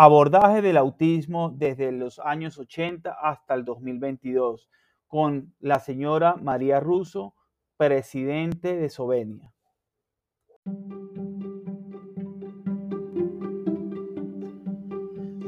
Abordaje del autismo desde los años 80 hasta el 2022 con la señora María Russo, presidente de Sovenia.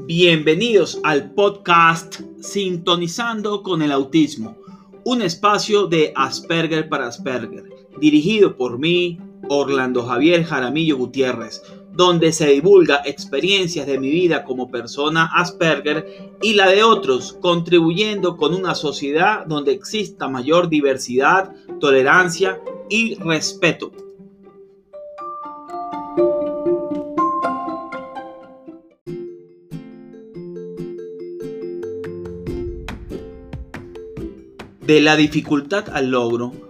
Bienvenidos al podcast Sintonizando con el Autismo, un espacio de Asperger para Asperger, dirigido por mí, Orlando Javier Jaramillo Gutiérrez donde se divulga experiencias de mi vida como persona Asperger y la de otros, contribuyendo con una sociedad donde exista mayor diversidad, tolerancia y respeto. De la dificultad al logro,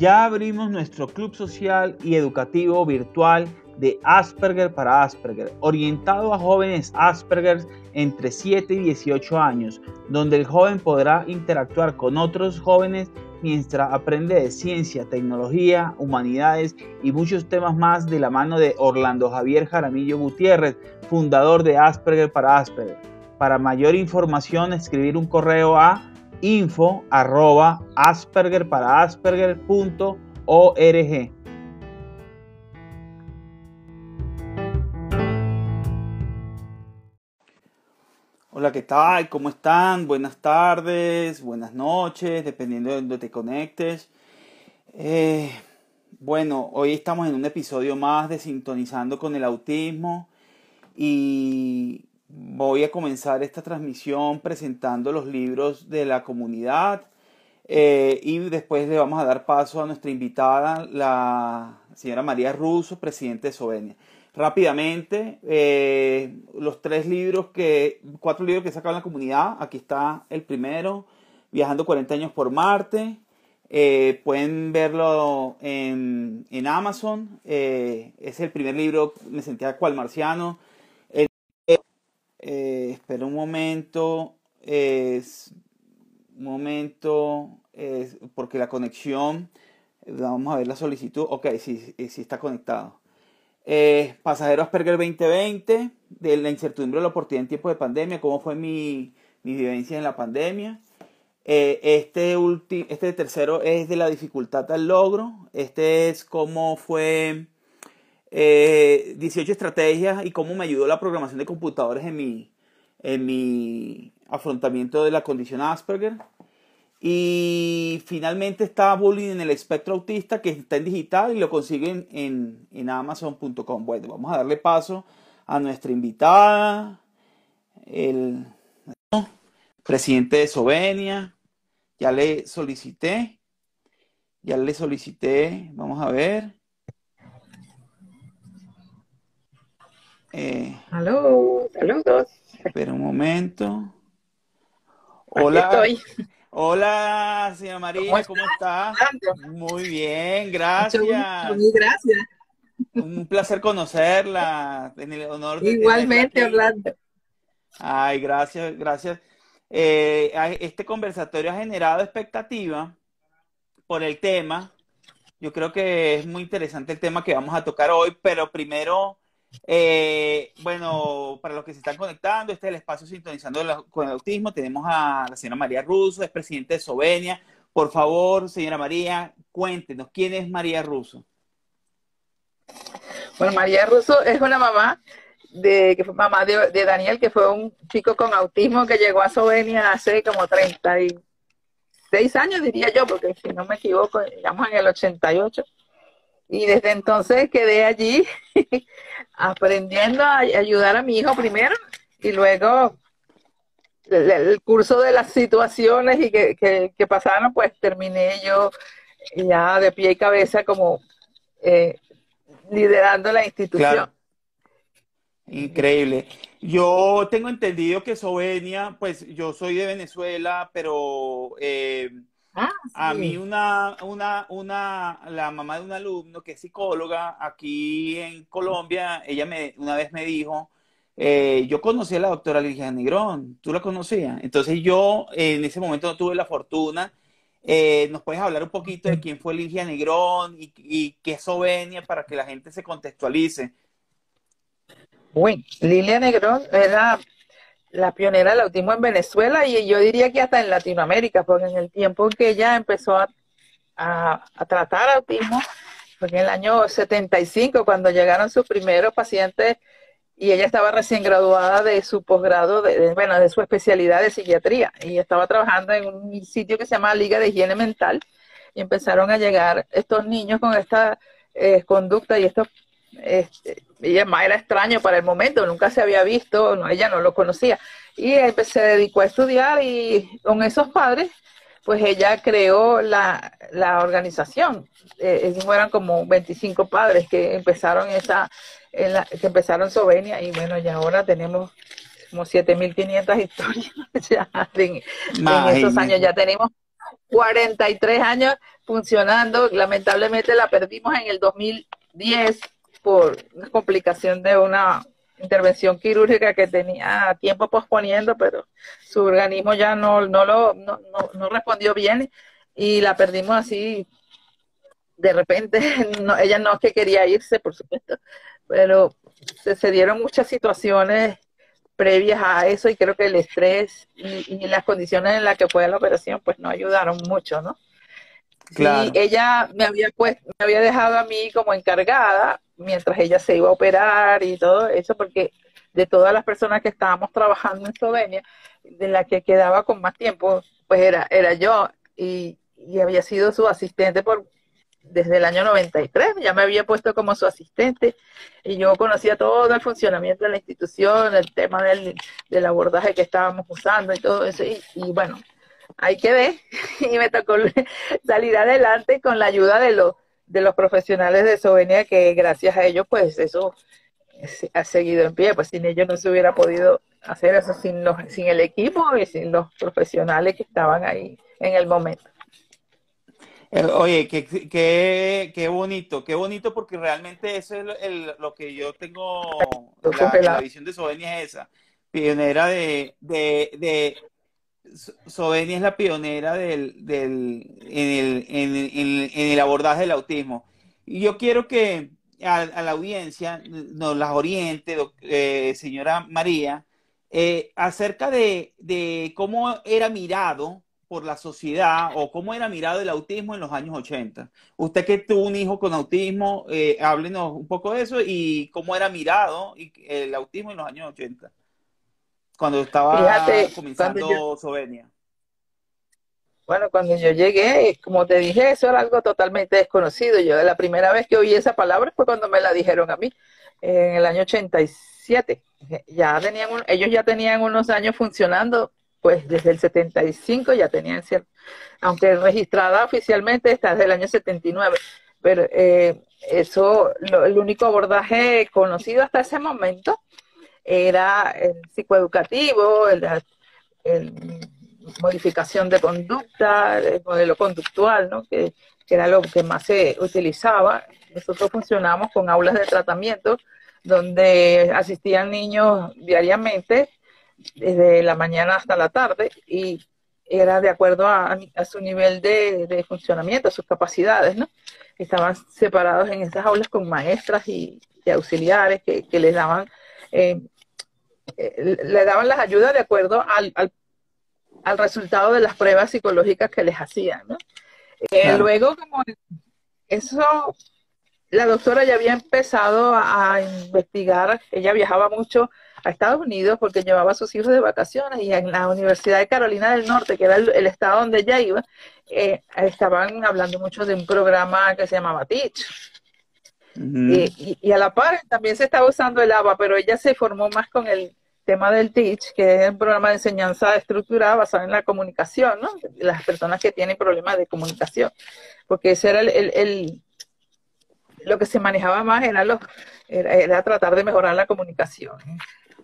Ya abrimos nuestro club social y educativo virtual de Asperger para Asperger, orientado a jóvenes Asperger entre 7 y 18 años, donde el joven podrá interactuar con otros jóvenes mientras aprende de ciencia, tecnología, humanidades y muchos temas más de la mano de Orlando Javier Jaramillo Gutiérrez, fundador de Asperger para Asperger. Para mayor información, escribir un correo a info arroba asperger para asperger.org. Hola, ¿qué tal? ¿Cómo están? Buenas tardes, buenas noches, dependiendo de donde te conectes. Eh, bueno, hoy estamos en un episodio más de Sintonizando con el Autismo y voy a comenzar esta transmisión presentando los libros de la comunidad eh, y después le vamos a dar paso a nuestra invitada, la señora María Russo, presidente de Sovenia. Rápidamente, eh, los tres libros que, cuatro libros que he sacado en la comunidad, aquí está el primero, Viajando 40 años por Marte, eh, pueden verlo en, en Amazon, es el primer libro, me sentía cual marciano, eh, espera un momento. Es, un momento. Porque la conexión. Vamos a ver la solicitud. Ok, sí, sí está conectado. Eh, pasajero Asperger 2020. De la incertidumbre de la oportunidad en tiempo de pandemia. ¿Cómo fue mi, mi vivencia en la pandemia? Eh, este, este tercero es de la dificultad al logro. Este es cómo fue 18 eh, estrategias y cómo me ayudó la programación de computadores en mi, en mi afrontamiento de la condición Asperger. Y finalmente está Bullying en el espectro autista, que está en digital y lo consiguen en, en amazon.com. Bueno, vamos a darle paso a nuestra invitada, el presidente de Sovenia. Ya le solicité, ya le solicité, vamos a ver. Eh, saludos. Espera un momento. Hola. Hola, señora María, ¿cómo, está? Muy bien, gracias. Muy gracias. Un placer conocerla. En el honor de Igualmente, Orlando. Ay, gracias, gracias. Eh, este conversatorio ha generado expectativa por el tema. Yo creo que es muy interesante el tema que vamos a tocar hoy, pero primero eh, bueno, para los que se están conectando, este es el espacio sintonizando con el autismo. Tenemos a la señora María Russo, es presidente de Sovenia. Por favor, señora María, cuéntenos, ¿quién es María Russo? Bueno, María Russo es una mamá de que fue mamá de, Daniel, que fue un chico con autismo que llegó a Sovenia hace como 36 años, diría yo, porque si no me equivoco, llegamos en el 88. Y desde entonces quedé allí aprendiendo a ayudar a mi hijo primero y luego el, curso de las situaciones y que, que, pasaron, pues terminé yo ya de pie y cabeza como eh, liderando la institución. Increíble. Yo tengo entendido que Sovenia, pues yo soy de Venezuela, pero eh, ah, a mí una, una, una, la mamá de un alumno que es psicóloga aquí en Colombia, ella me, una vez me dijo, eh, yo conocí a la doctora Ligia Negrón, ¿tú la conocías? Entonces yo en ese momento no tuve la fortuna. Eh, ¿Nos puedes hablar un poquito de quién fue Ligia Negrón y, y qué es Sovenia para que la gente se contextualice? Bueno, Lilia Negrón era la pionera del autismo en Venezuela y yo diría que hasta en Latinoamérica, porque en el tiempo que ella empezó a, tratar autismo, fue en el año 75, cuando llegaron sus primeros pacientes y ella estaba recién graduada de su posgrado, de, bueno, de su especialidad de psiquiatría, y estaba trabajando en un sitio que se llama Liga de Higiene Mental, y empezaron a llegar estos niños con esta eh, conducta y estos este, ella más era extraño para el momento, nunca se había visto, no, ella no lo conocía. Y se dedicó a estudiar y con esos padres, pues ella creó la, la organización. Eh, eran como 25 padres que empezaron esa, que empezaron Sovenia y bueno, ya ahora tenemos como 7.500 historias ya en, en esos años. Ya tenemos 43 años funcionando. Lamentablemente la perdimos en el 2010 por una complicación de una intervención quirúrgica que tenía tiempo posponiendo, pero su organismo ya no, no lo no, no, respondió bien y la perdimos así de repente. No, ella no es que quería irse, por supuesto, pero se, dieron muchas situaciones previas a eso y creo que el estrés y, las condiciones en las que fue la operación pues no ayudaron mucho, ¿no? Claro. ella me había pues, me había dejado a mí como encargada mientras ella se iba a operar y todo eso, porque de todas las personas que estábamos trabajando en Eslovenia, de la que quedaba con más tiempo, pues era, era yo y, había sido su asistente por desde el año 93, ya me había puesto como su asistente y yo conocía todo el funcionamiento de la institución, el tema del, del abordaje que estábamos usando y todo eso. Y, y bueno, ahí quedé y me tocó salir adelante con la ayuda de los de los profesionales de Sovenia que gracias a ellos pues eso ha seguido en pie, pues sin ellos no se hubiera podido hacer eso sin los, sin el equipo y sin los profesionales que estaban ahí en el momento. Eh, oye, qué, qué, qué, bonito, qué bonito porque realmente eso es lo que yo tengo, la, visión de Sovenia es esa, pionera de, de, Sovenia es la pionera del, del, en, el, en, el, abordaje del autismo. Y yo quiero que a, la audiencia nos las oriente, eh, señora María, eh, acerca de, de, cómo era mirado por la sociedad o cómo era mirado el autismo en los años 80. Usted que tuvo un hijo con autismo, eh, háblenos un poco de eso y cómo era mirado el autismo en los años 80 cuando estaba comenzando Sovenia? Bueno, cuando yo llegué, como te dije, eso era algo totalmente desconocido. Yo la primera vez que oí esa palabra fue cuando me la dijeron a mí, en el año 87. Ya tenían ellos ya tenían unos años funcionando, pues desde el 75 ya tenían cierto, aunque registrada oficialmente está desde el año 79. Pero eh, eso, el único abordaje conocido hasta ese momento era el psicoeducativo, el, modificación de conducta, el modelo conductual, ¿no? que, era lo que más se utilizaba. Nosotros funcionamos con aulas de tratamiento donde asistían niños diariamente, desde la mañana hasta la tarde, y era de acuerdo a, su nivel de, funcionamiento, a sus capacidades, ¿no? Estaban separados en esas aulas con maestras y, auxiliares que les daban eh, eh, le daban las ayudas de acuerdo al, al, resultado de las pruebas psicológicas que les hacían. Eh, luego, como eso, la doctora ya había empezado a, investigar, ella viajaba mucho a Estados Unidos porque llevaba a sus hijos de vacaciones y en la Universidad de Carolina del Norte, que era el, estado donde ella iba, estaban hablando mucho de un programa que se llamaba Teach y, a la par también se estaba usando el ABA, pero ella se formó más con el, tema del TEACH, que es un programa de enseñanza estructurada basado en la comunicación, ¿no? Las personas que tienen problemas de comunicación, porque ese era el, lo que se manejaba más era, los, era, tratar de mejorar la comunicación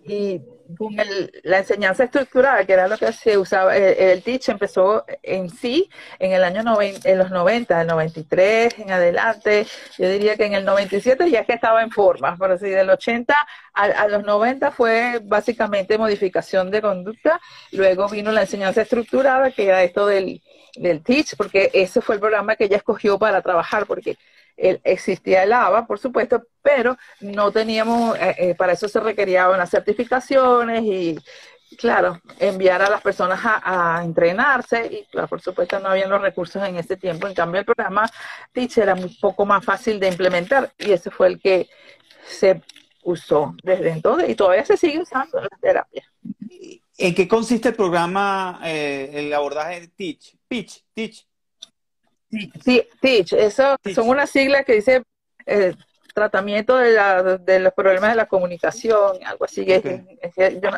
y con la enseñanza estructurada, que era lo que se usaba, el, Teach empezó en sí en el año en los 90, el 93 en adelante, yo diría que en el 97 ya es que estaba en forma, por así del 80 a, los 90 fue básicamente modificación de conducta, luego vino la enseñanza estructurada, que era esto del, del Teach, porque ese fue el programa que ella escogió para trabajar, porque existía el ABA, por supuesto, pero no teníamos, eh, eh, para eso se requerían unas certificaciones y, claro, enviar a las personas a, entrenarse y, claro, por supuesto, no habían los recursos en ese tiempo. En cambio, el programa Teach era un poco más fácil de implementar y ese fue el que se usó desde entonces y todavía se sigue usando la terapia. ¿En qué consiste el programa, eh, el abordaje Teach? Pitch, Teach. Sí, Teach, eso son unas siglas que dice eh, tratamiento de, la, de, los problemas de la comunicación, algo así. Es, yo,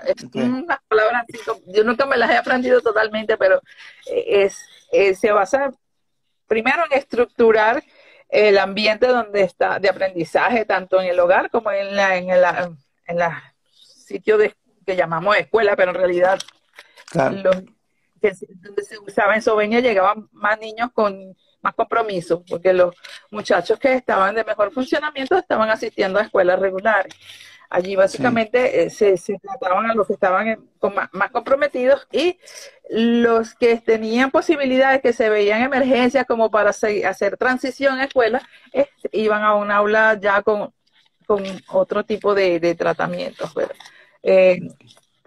unas palabras yo nunca me las he aprendido totalmente, pero es, se basa primero en estructurar el ambiente donde está de aprendizaje, tanto en el hogar como en la, en la, en la sitio de, que llamamos escuela, pero en realidad los que donde se usaba en Sobeña llegaban más niños con más compromiso, porque los muchachos que estaban de mejor funcionamiento estaban asistiendo a escuelas regulares. Allí básicamente eh, se, trataban a los que estaban más, comprometidos y los que tenían posibilidades que se veían emergencias como para hacer transición a escuela, este, iban a un aula ya con, con otro tipo de, de tratamientos. Eh,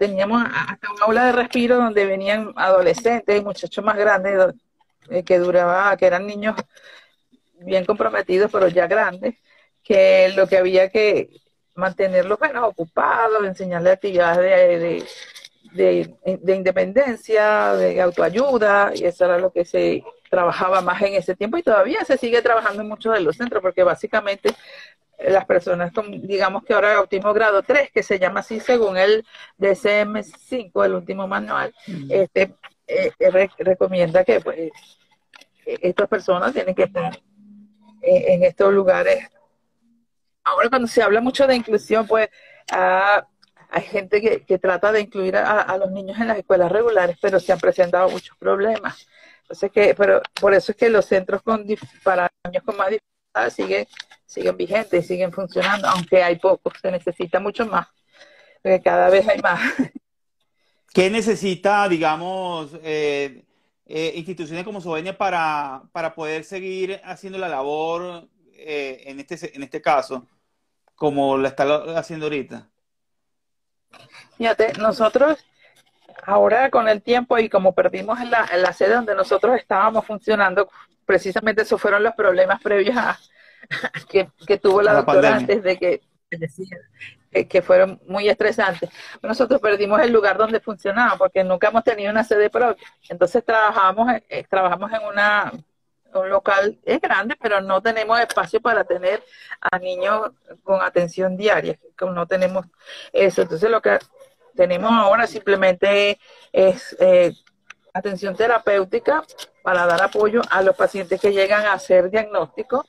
teníamos hasta un aula de respiro donde venían adolescentes y muchachos más grandes eh, que duraba, que eran niños bien comprometidos, pero ya grandes, que lo que había que mantenerlos bueno, ocupados, enseñarles actividades de, de, independencia, de autoayuda, y eso era lo que se trabajaba más en ese tiempo y todavía se sigue trabajando en muchos de los centros, porque básicamente las personas con, digamos que ahora autismo grado 3, que se llama así según el DSM-5, el último manual, este, eh, eh, recomienda que pues, eh, estas personas tienen que estar en, estos lugares. Ahora cuando se habla mucho de inclusión, pues ah, hay gente que, trata de incluir a, los niños en las escuelas regulares, pero se han presentado muchos problemas. Entonces que, pero por eso es que los centros con, para niños con más dificultades siguen siguen vigentes, siguen funcionando, aunque hay pocos, se necesita mucho más, porque cada vez hay más. ¿Qué necesita, digamos, eh, eh, instituciones como Sovenia para, para poder seguir haciendo la labor eh, en, este, en este caso, como la está haciendo ahorita? Fíjate, nosotros ahora con el tiempo y como perdimos la, la sede donde nosotros estábamos funcionando, precisamente esos fueron los problemas previos a, que, tuvo la, doctora antes de que que fueron muy estresantes. Nosotros perdimos el lugar donde funcionaba porque nunca hemos tenido una sede propia. Entonces trabajamos, eh, trabajamos en una un local es grande, pero no tenemos espacio para tener a niños con atención diaria, no tenemos eso. Entonces lo que tenemos ahora simplemente es eh, atención terapéutica para dar apoyo a los pacientes que llegan a hacer diagnóstico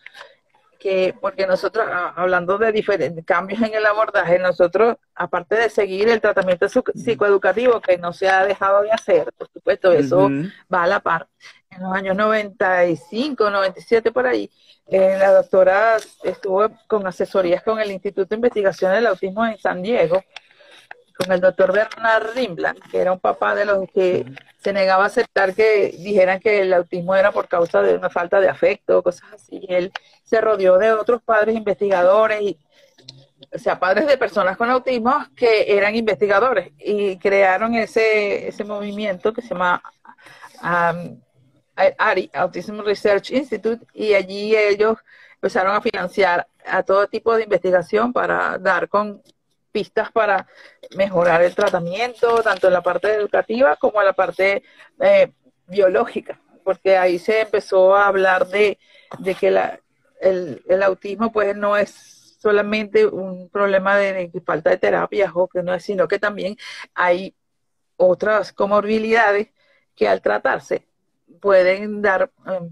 que, porque nosotros, ah, hablando de diferentes cambios en el abordaje, nosotros, aparte de seguir el tratamiento psicoeducativo que no se ha dejado de hacer, por supuesto, eso va a la par. En los años 95, 97, por ahí, eh, la doctora estuvo con asesorías con el Instituto de Investigación del Autismo en San Diego, con el doctor Bernard Rimbland, que era un papá de los que se negaba a aceptar que dijeran que el autismo era por causa de una falta de afecto, cosas así. Él se rodeó de otros padres investigadores, y, o sea, padres de personas con autismo que eran investigadores y crearon ese, ese movimiento que se llama um, ARI, Autism Research Institute, y allí ellos empezaron a financiar a todo tipo de investigación para dar con pistas para mejorar el tratamiento, tanto en la parte educativa como en la parte eh, biológica, porque ahí se empezó a hablar de, que la, el, autismo pues no es solamente un problema de, falta de terapias o que no es, sino que también hay otras comorbilidades que al tratarse pueden dar um,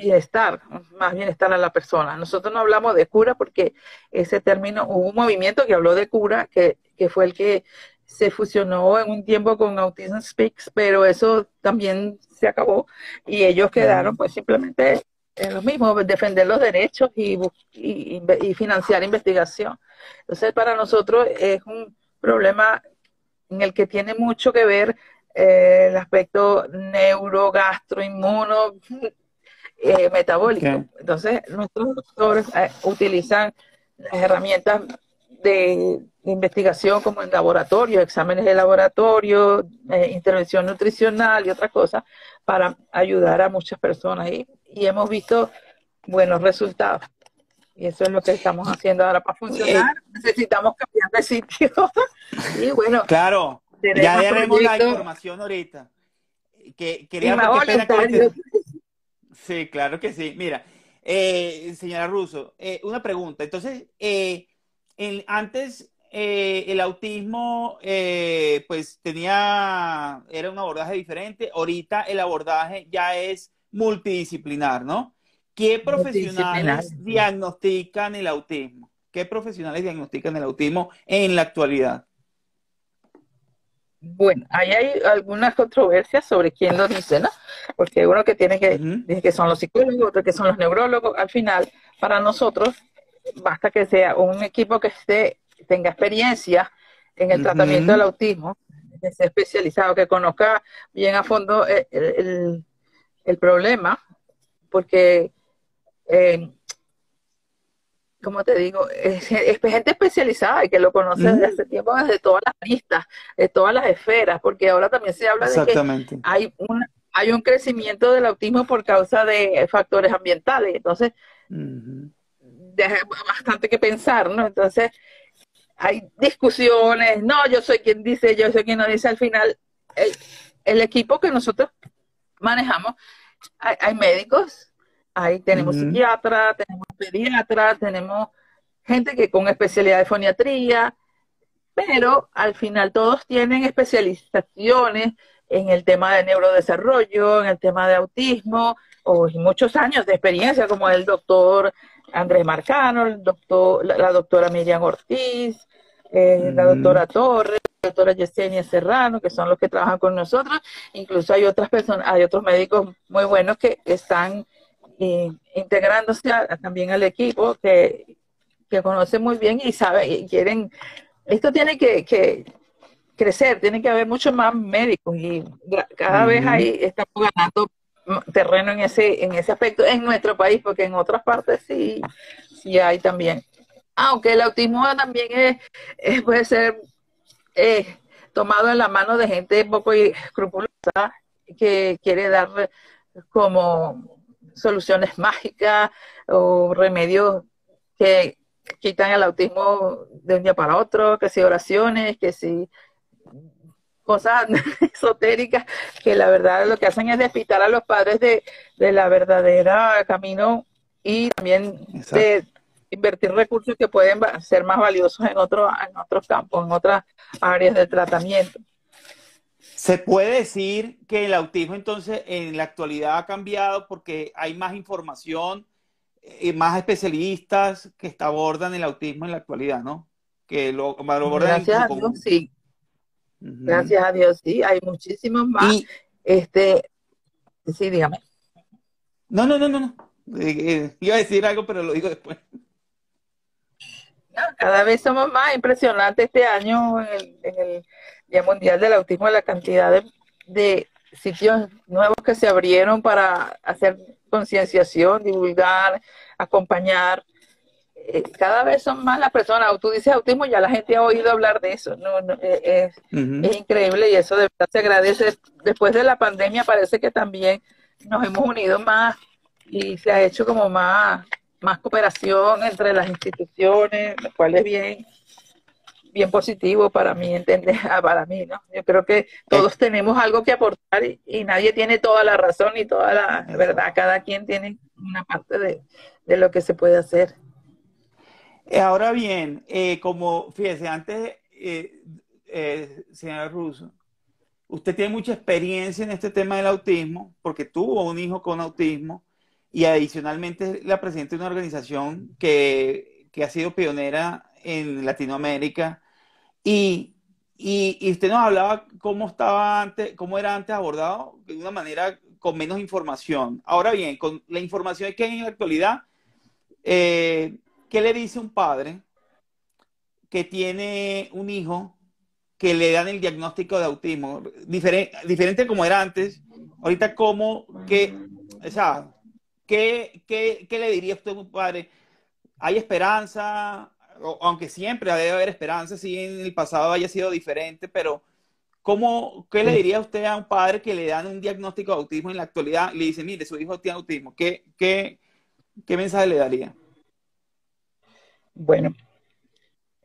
bienestar, más bienestar a la persona. Nosotros no hablamos de cura porque ese término, hubo un movimiento que habló de cura, que, que fue el que se fusionó en un tiempo con Autism Speaks, pero eso también se acabó y ellos quedaron pues simplemente en lo mismo, defender los derechos y, y, y, financiar investigación. Entonces, para nosotros es un problema en el que tiene mucho que ver eh, el aspecto neuro, inmuno, eh, metabólico. Entonces, nuestros doctores eh, utilizan las herramientas de, investigación como en laboratorio, exámenes de laboratorio, eh, intervención nutricional y otras cosas para ayudar a muchas personas y, y hemos visto buenos resultados. Y eso es lo que estamos haciendo ahora para funcionar. Necesitamos cambiar de sitio. y bueno. Claro, ya haremos la información ahorita. Que, quería que Sí, claro que sí. Mira, eh, señora Russo, eh, una pregunta. Entonces, eh, antes el autismo pues tenía, era un abordaje diferente, ahorita el abordaje ya es multidisciplinar, ¿no? ¿Qué profesionales diagnostican el autismo? ¿Qué profesionales diagnostican el autismo en la actualidad? Bueno, ahí hay algunas controversias sobre quién lo dice, ¿no? Porque uno que tiene que, dice que son los psicólogos, otro que son los neurólogos. Al final, para nosotros, basta que sea un equipo que esté, tenga experiencia en el tratamiento del autismo, que sea especializado, que conozca bien a fondo el, problema, porque, eh, como te digo, es, gente especializada y que lo conoce desde hace tiempo, desde todas las listas, de todas las esferas, porque ahora también se habla de que hay un, hay un crecimiento del autismo por causa de factores ambientales. Entonces, deja bastante que pensar, ¿no? Entonces, hay discusiones, no, yo soy quien dice, yo soy quien no dice, al final, el, equipo que nosotros manejamos, hay, médicos, ahí tenemos psiquiatras, tenemos pediatras, tenemos gente que con especialidad de foniatría, pero al final todos tienen especializaciones en el tema de neurodesarrollo, en el tema de autismo, o muchos años de experiencia, como el doctor Andrés Marcano, el doctor, la, doctora Miriam Ortiz, eh, la doctora Torres, la doctora Yesenia Serrano, que son los que trabajan con nosotros. Incluso hay otras personas, hay otros médicos muy buenos que están eh, integrándose también al equipo, que, que conocen muy bien y saben y quieren. Esto tiene que, crecer, tiene que haber muchos más médicos y cada vez ahí estamos ganando terreno en ese, en ese aspecto en nuestro país, porque en otras partes sí, sí hay también. Aunque el autismo también es, puede ser eh, tomado en la mano de gente poco escrupulosa que quiere dar como soluciones mágicas o remedios que quitan el autismo de un día para otro, que si oraciones, que si cosas esotéricas que la verdad lo que hacen es despistar a los padres de, la verdadera camino y también de invertir recursos que pueden ser más valiosos en, otro, en otros campos, en otras áreas de tratamiento. Se puede decir que el autismo entonces en la actualidad ha cambiado porque hay más información y más especialistas que abordan el autismo en la actualidad, ¿no? Que lo, abordan Gracias sí. Gracias a Dios, sí, hay muchísimos más. este, sí, dígame. No, no, no, no, no. Eh, eh, iba a decir algo, pero lo digo después. Cada vez somos más impresionantes este año en el, en el Día Mundial del Autismo, la cantidad de, de sitios nuevos que se abrieron para hacer concienciación, divulgar, acompañar. Eh, cada vez son más las personas. Tú dices autismo, ya la gente ha oído hablar de eso. No, eh, es, increíble y eso de verdad se agradece. Después de la pandemia parece que también nos hemos unido más y se ha hecho como más, más cooperación entre las instituciones, lo cual es bien, bien positivo para mí, entender, ah, para mí, ¿no? Yo creo que todos tenemos algo que aportar y, nadie tiene toda la razón y toda la verdad. Cada quien tiene una parte de, de lo que se puede hacer. Ahora bien, como fíjese, antes, señora Russo, usted tiene mucha experiencia en este tema del autismo, porque tuvo un hijo con autismo y adicionalmente la presidenta de una organización que, que ha sido pionera en Latinoamérica. Y, y, y, usted nos hablaba cómo estaba antes, cómo era antes abordado de una manera con menos información. Ahora bien, con la información que hay en la actualidad, eh, ¿qué le dice un padre que tiene un hijo que le dan el diagnóstico de autismo? Diferente, diferente como era antes, ahorita como que, o sea, ¿qué, qué, qué le diría usted a un padre? ¿Hay esperanza? aunque siempre debe haber esperanza, si en el pasado haya sido diferente, pero ¿cómo, ¿qué le diría usted a un padre que le dan un diagnóstico de autismo en la actualidad y le dice, mire, su hijo tiene autismo? ¿Qué, qué, qué mensaje le daría? Bueno,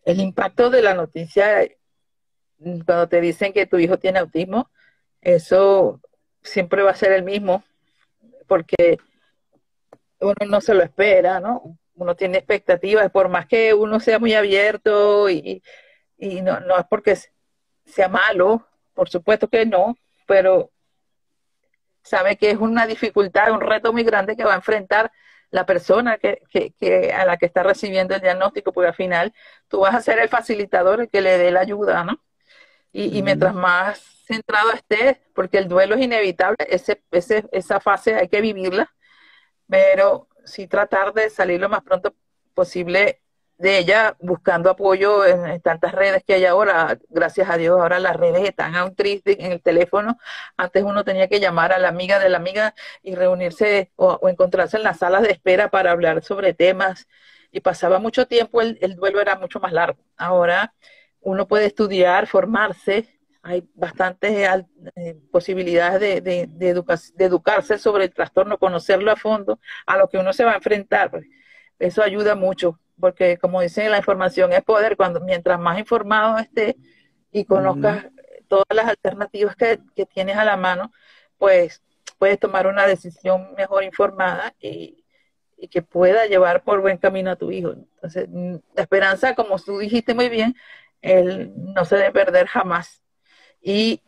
el impacto de la noticia cuando te dicen que tu hijo tiene autismo, eso siempre va a ser el mismo, porque uno no se lo espera, ¿no? uno tiene expectativas, por más que uno sea muy abierto y, no, no es porque sea malo, por supuesto que no, pero sabe que es una dificultad, un reto muy grande que va a enfrentar la persona que, que, a la que está recibiendo el diagnóstico, porque al final tú vas a ser el facilitador, el que le dé la ayuda, ¿no? Y, y mientras más centrado estés, porque el duelo es inevitable, ese, ese, esa fase hay que vivirla, pero sí tratar de salir lo más pronto posible de ella buscando apoyo en, tantas redes que hay ahora. Gracias a Dios, ahora las redes están a en el teléfono. Antes uno tenía que llamar a la amiga de la amiga y reunirse o, encontrarse en las salas de espera para hablar sobre temas. Y pasaba mucho tiempo, el, el duelo era mucho más largo. Ahora uno puede estudiar, formarse, hay bastantes eh, posibilidades de, de, de, educarse sobre el trastorno, conocerlo a fondo, a lo que uno se va a enfrentar. Pues. Eso ayuda mucho, porque como dicen, la información es poder. Cuando mientras más informado estés y conozcas todas las alternativas que, que, tienes a la mano, pues puedes tomar una decisión mejor informada y, y que pueda llevar por buen camino a tu hijo. Entonces, la esperanza, como tú dijiste muy bien, él no se debe perder jamás y,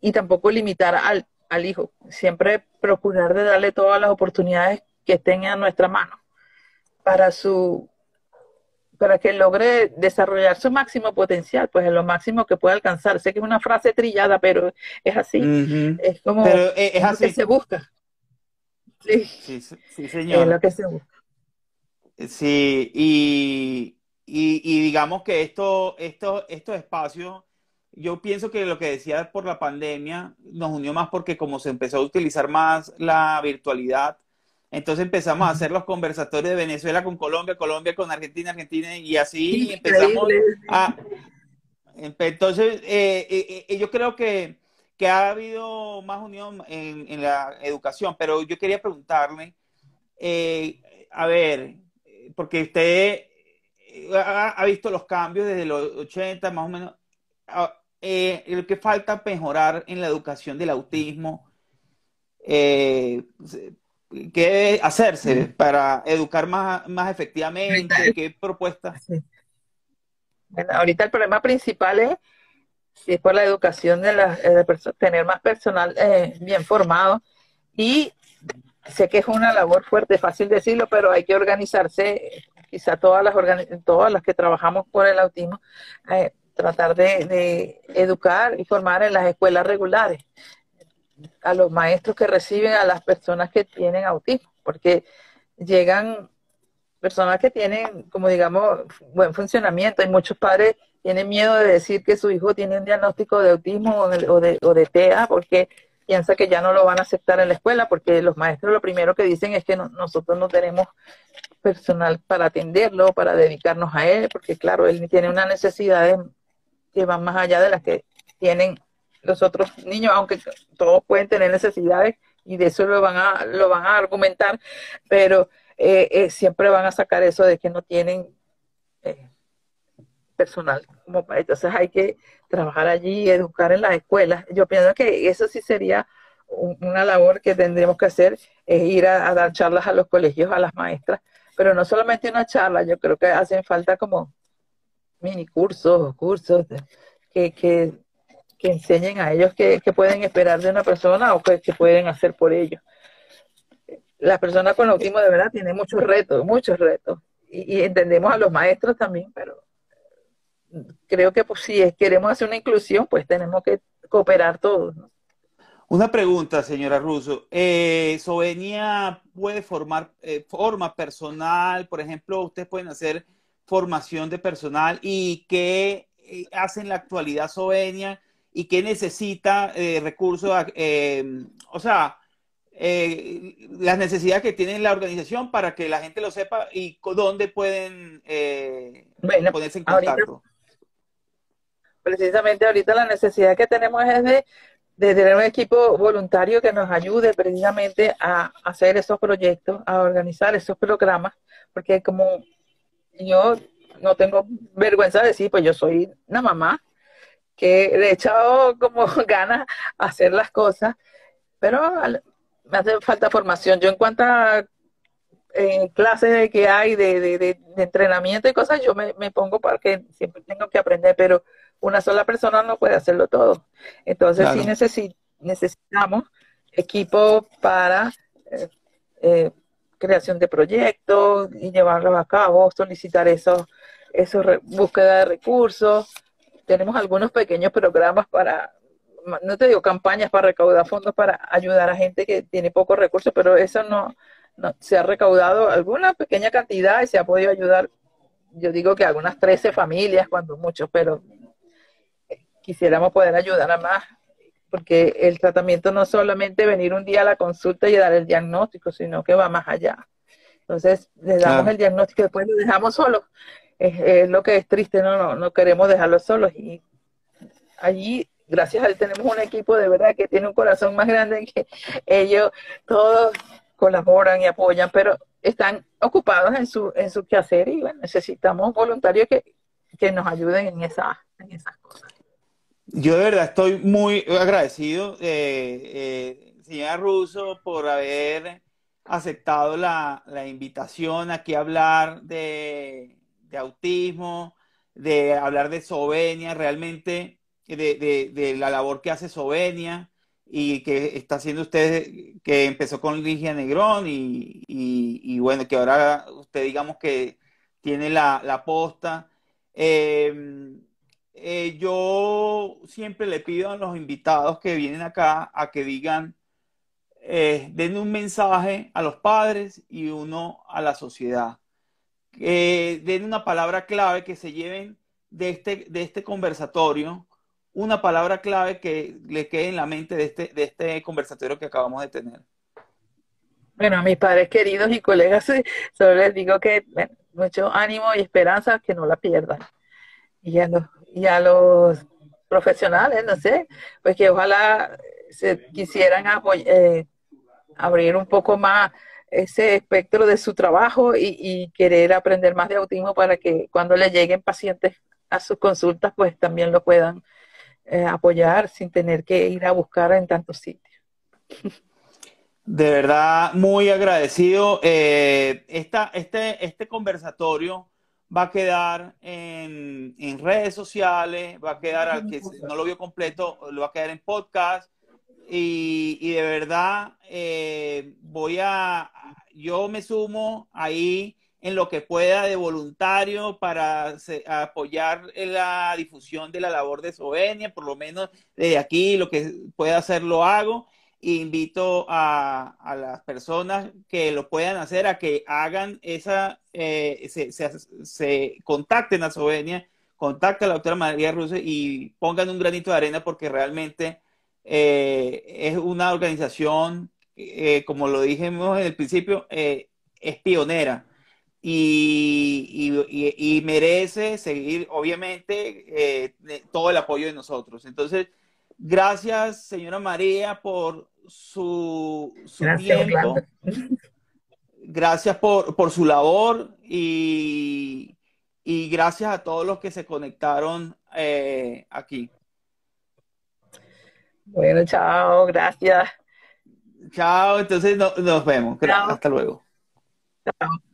y tampoco limitar al, al hijo. Siempre procurar de darle todas las oportunidades que estén a nuestra mano para su para que logre desarrollar su máximo potencial, pues en lo máximo que pueda alcanzar. Sé que es una frase trillada, pero es así. Es como es, lo que se busca. Sí, sí, sí, señor. Es lo que se busca. Sí, y, y, y digamos que esto, esto, estos espacios yo pienso que lo que decía por la pandemia nos unió más porque como se empezó a utilizar más la virtualidad, entonces empezamos a hacer los conversatorios de Venezuela con Colombia, Colombia con Argentina, Argentina, y así empezamos a... Entonces, eh, eh, eh, yo creo que, que, ha habido más unión en, en, la educación, pero yo quería preguntarle, a ver, porque usted ha, ha, visto los cambios desde los 80, más o menos, eh, lo que falta mejorar en la educación del autismo, eh, ¿qué debe hacerse para educar más, más efectivamente? ¿Qué propuestas? Bueno, ahorita el problema principal es, si es por la educación de, la, de tener más personal eh, bien formado y sé que es una labor fuerte, fácil decirlo, pero hay que organizarse, quizá todas las, todas las que trabajamos por el autismo, eh, tratar de, educar y formar en las escuelas regulares a los maestros que reciben a las personas que tienen autismo, porque llegan personas que tienen, como digamos, buen funcionamiento. Hay muchos padres tienen miedo de decir que su hijo tiene un diagnóstico de autismo o de, o de TEA porque piensa que ya no lo van a aceptar en la escuela, porque los maestros lo primero que dicen es que nosotros no tenemos personal para atenderlo, para dedicarnos a él, porque claro, él tiene una necesidad que van más allá de las que tienen los otros niños, aunque todos pueden tener necesidades y de eso lo van a, lo van a argumentar, pero eh, eh, siempre van a sacar eso de que no tienen eh, personal. Como, entonces hay que trabajar allí, educar en las escuelas. Yo pienso que eso sí sería una labor que tendremos que hacer, es ir a, dar charlas a los colegios, a las maestras, pero no solamente una charla, yo creo que hacen falta como mini cursos, cursos que, que, que enseñen a ellos qué, pueden esperar de una persona o qué, pueden hacer por ellos. La persona con autismo de verdad tiene muchos retos, muchos retos. Y, entendemos a los maestros también, pero creo que pues, si queremos hacer una inclusión, pues tenemos que cooperar todos. Una pregunta, señora Russo. Eh, ¿Sovenia puede formar eh, forma personal? Por ejemplo, ustedes pueden hacer formación de personal y qué eh, hace en la actualidad Sovenia y qué necesita eh, recursos, eh, o sea, las necesidades que tiene la organización para que la gente lo sepa y dónde pueden ponerse en contacto. precisamente ahorita la necesidad que tenemos es de, de, tener un equipo voluntario que nos ayude precisamente a hacer esos proyectos, a organizar esos programas, porque como yo no tengo vergüenza de decir, pues yo soy una mamá que le he echado como ganas a hacer las cosas, pero me hace falta formación. Yo en cuanto a eh, clases que hay de, entrenamiento y cosas, yo me, pongo para que siempre tengo que aprender, pero una sola persona no puede hacerlo todo. Entonces sí necesitamos equipo para eh, eh, creación de proyectos y llevarlos a cabo, solicitar esos, esos búsqueda de recursos. Tenemos algunos pequeños programas para, no te digo campañas para recaudar fondos para ayudar a gente que tiene pocos recursos, pero eso no, no se ha recaudado alguna pequeña cantidad y se ha podido ayudar, yo digo que algunas 13 familias, cuando mucho, pero quisiéramos poder ayudar a más porque el tratamiento no es solamente venir un día a la consulta y dar el diagnóstico, sino que va más allá. Entonces, le damos el diagnóstico y después lo dejamos solo. Es, lo que es triste, no, no, queremos dejarlo solos. Y allí, gracias a él, tenemos un equipo de verdad que tiene un corazón más grande que ellos todos colaboran y apoyan, pero están ocupados en su, en su quehacer y necesitamos voluntarios que, que nos ayuden en, esa, en esas. Yo de verdad estoy muy agradecido, eh, eh, señora Russo, por haber aceptado la, invitación aquí a hablar de, autismo, de hablar de Sovenia, realmente de, la labor que hace Sovenia y que está haciendo usted, que empezó con Ligia Negrón y, bueno, que ahora usted digamos que tiene la, la posta. Eh, eh, yo siempre le pido a los invitados que vienen acá a que digan, eh, den un mensaje a los padres y uno a la sociedad. Que den una palabra clave que se lleven de este, de este conversatorio, una palabra clave que le quede en la mente de este, de este conversatorio que acabamos de tener. Bueno, a mis padres queridos y colegas, solo les digo que mucho ánimo y esperanza que no la pierdan. Y ya no, y a los profesionales, no sé, pues que ojalá se quisieran eh, abrir un poco más ese espectro de su trabajo y, querer aprender más de autismo para que cuando le lleguen pacientes a sus consultas, pues también lo puedan eh, apoyar sin tener que ir a buscar en tantos sitios. De verdad, muy agradecido. Eh, este, este conversatorio va a quedar en, redes sociales, va a quedar al que no lo vio completo, lo va a quedar en podcast. Y, de verdad, eh, voy a, yo me sumo ahí en lo que pueda de voluntario para apoyar la difusión de la labor de Sovenia, por lo menos desde aquí lo que pueda hacer lo hago invito a, las personas que lo puedan hacer a que hagan esa, eh, se, contacten a Sovenia, contacten a la doctora María Russo y pongan un granito de arena porque realmente eh, es una organización, eh, como lo dijimos en el principio, es pionera. Y, y, merece seguir, obviamente, todo el apoyo de nosotros. Entonces, gracias, señora María, por su, tiempo. Gracias por, su labor y, gracias a todos los que se conectaron eh, aquí. Bueno, chao, gracias. Chao, entonces nos vemos. Hasta luego. Chao.